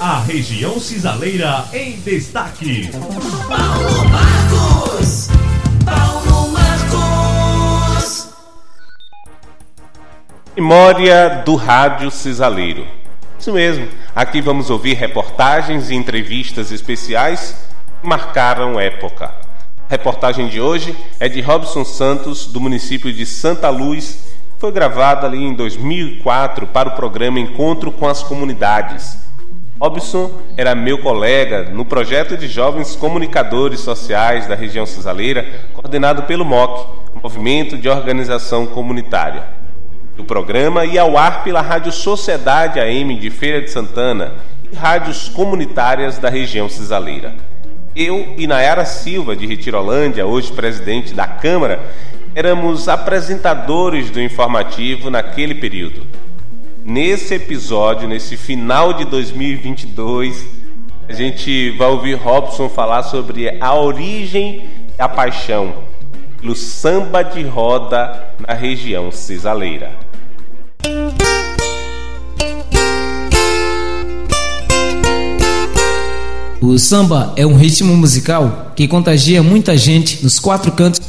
A região cisaleira em destaque. Paulo Marcos. Paulo Marcos. Memória do Rádio Cisaleiro. Isso mesmo. Aqui vamos ouvir reportagens e entrevistas especiais que marcaram época. A reportagem de hoje é de Robson Santos, do município de Santa Luz. Foi gravada ali em 2004 para o programa Encontro com as Comunidades. Robson era meu colega no projeto de jovens comunicadores sociais da região cisaleira, coordenado pelo MOC, Movimento de Organização Comunitária. O programa ia ao ar pela Rádio Sociedade AM de Feira de Santana e rádios comunitárias da região cisaleira. Eu e Nayara Silva, de Retirolândia, hoje presidente da Câmara, éramos apresentadores do informativo naquele período. Nesse episódio, nesse final de 2022, a gente vai ouvir Robson falar sobre a origem e a paixão pelo samba de roda na região cisaleira. O samba é um ritmo musical que contagia muita gente nos quatro cantos.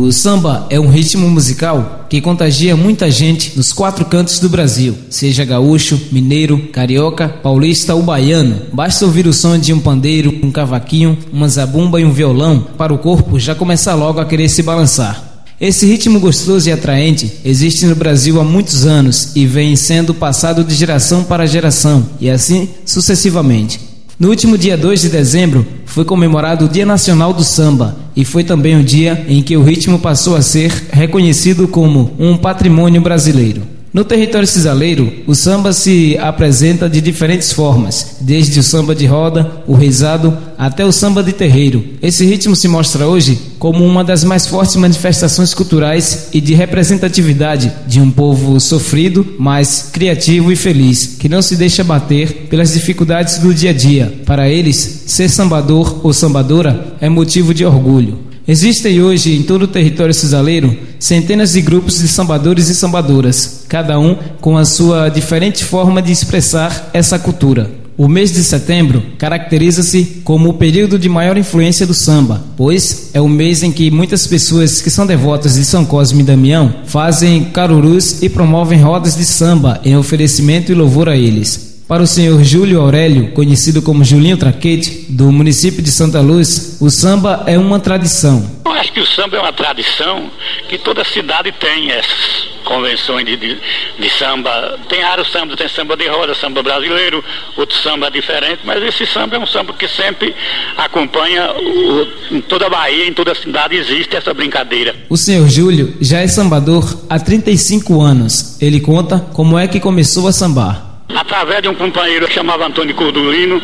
O samba é um ritmo musical que contagia muita gente nos quatro cantos do Brasil, seja gaúcho, mineiro, carioca, paulista ou baiano. Basta ouvir o som de um pandeiro, um cavaquinho, uma zabumba e um violão para o corpo já começar logo a querer se balançar. Esse ritmo gostoso e atraente existe no Brasil há muitos anos e vem sendo passado de geração para geração, e assim sucessivamente. No último dia 2 de dezembro foi comemorado o Dia Nacional do Samba e foi também o dia em que o ritmo passou a ser reconhecido como um patrimônio brasileiro. No território cisaleiro, o samba se apresenta de diferentes formas, desde o samba de roda, o rezado, até o samba de terreiro. Esse ritmo se mostra hoje como uma das mais fortes manifestações culturais e de representatividade de um povo sofrido, mas criativo e feliz, que não se deixa bater pelas dificuldades do dia a dia. Para eles, ser sambador ou sambadora é motivo de orgulho. Existem hoje em todo o território cisaleiro centenas de grupos de sambadores e sambadoras, cada um com a sua diferente forma de expressar essa cultura. O mês de setembro caracteriza-se como o período de maior influência do samba, pois é o mês em que muitas pessoas que são devotas de São Cosme e Damião fazem carurus e promovem rodas de samba em oferecimento e louvor a eles. Para o senhor Júlio Aurélio, conhecido como Julinho Traquete, do município de Santa Luz, o samba é uma tradição. Eu acho que o samba é uma tradição que toda cidade tem essas convenções de, de, de samba. Tem vários sambas, tem samba de roda, samba brasileiro, outro samba diferente, mas esse samba é um samba que sempre acompanha o, em toda a Bahia, em toda a cidade existe essa brincadeira. O senhor Júlio já é sambador há 35 anos. Ele conta como é que começou a sambar através de um companheiro que chamava Antônio Cordulino,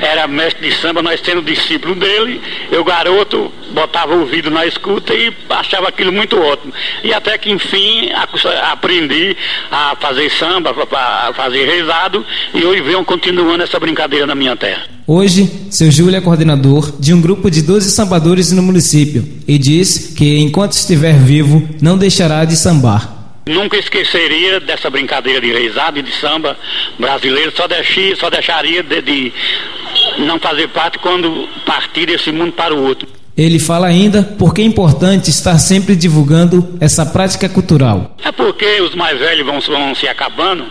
era mestre de samba, nós sendo discípulo dele, eu garoto botava o ouvido na escuta e achava aquilo muito ótimo. E até que enfim aprendi a fazer samba, a fazer rezado e hoje venho continuando essa brincadeira na minha terra. Hoje, seu Júlio é coordenador de um grupo de 12 sambadores no município e diz que enquanto estiver vivo não deixará de sambar. Nunca esqueceria dessa brincadeira de reizado e de samba brasileiro, só, deixi, só deixaria de, de não fazer parte quando partir desse mundo para o outro. Ele fala ainda porque é importante estar sempre divulgando essa prática cultural. É porque os mais velhos vão, vão se acabando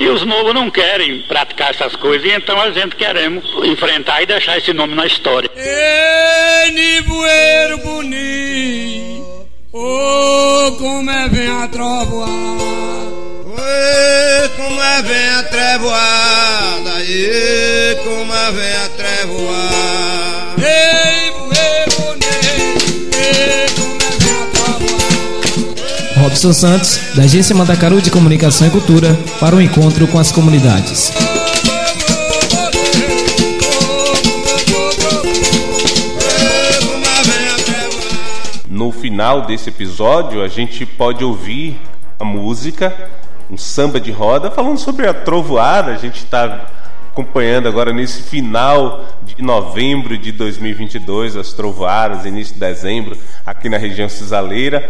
e os novos não querem praticar essas coisas, e então a gente queremos enfrentar e deixar esse nome na história. Ei, Nibueiro bonito. Como é vem a trovoada. Oi, como é vem a trevoada. E como é vem a trevoada. Ei, como é vem a trovoada. Robson Santos, da Agência Mandacaru de Comunicação e Cultura, para o encontro com as comunidades. Final desse episódio, a gente pode ouvir a música, um samba de roda, falando sobre a trovoada. A gente está acompanhando agora nesse final de novembro de 2022 as trovoadas, início de dezembro, aqui na região cisaleira.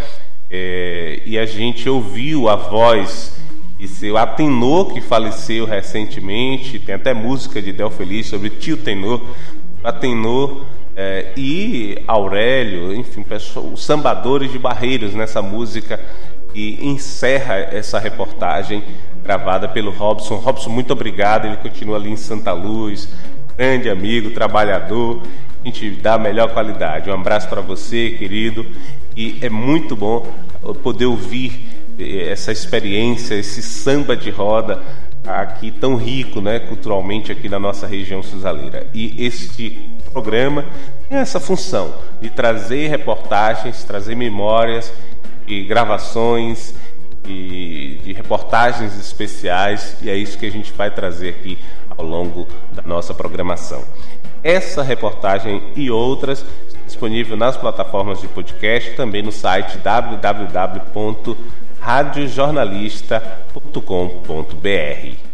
é, e a gente ouviu a voz de seu Atenor, que faleceu recentemente, tem até música de Del Feliz sobre tio Tenor, Atenor é, e Aurélio, enfim, pessoal, os sambadores de Barreiros nessa música e encerra essa reportagem gravada pelo Robson. Robson, muito obrigado, ele continua ali em Santa Luz, grande amigo, trabalhador, a gente dá a melhor qualidade. Um abraço para você, querido, e é muito bom poder ouvir eh, essa experiência, esse samba de roda aqui tão rico, né, culturalmente aqui na nossa região cisaleira. E este programa tem essa função de trazer reportagens, trazer memórias e gravações e de reportagens especiais e é isso que a gente vai trazer aqui ao longo da nossa programação. Essa reportagem e outras disponível nas plataformas de podcast, também no site www radiojornalista.com.br.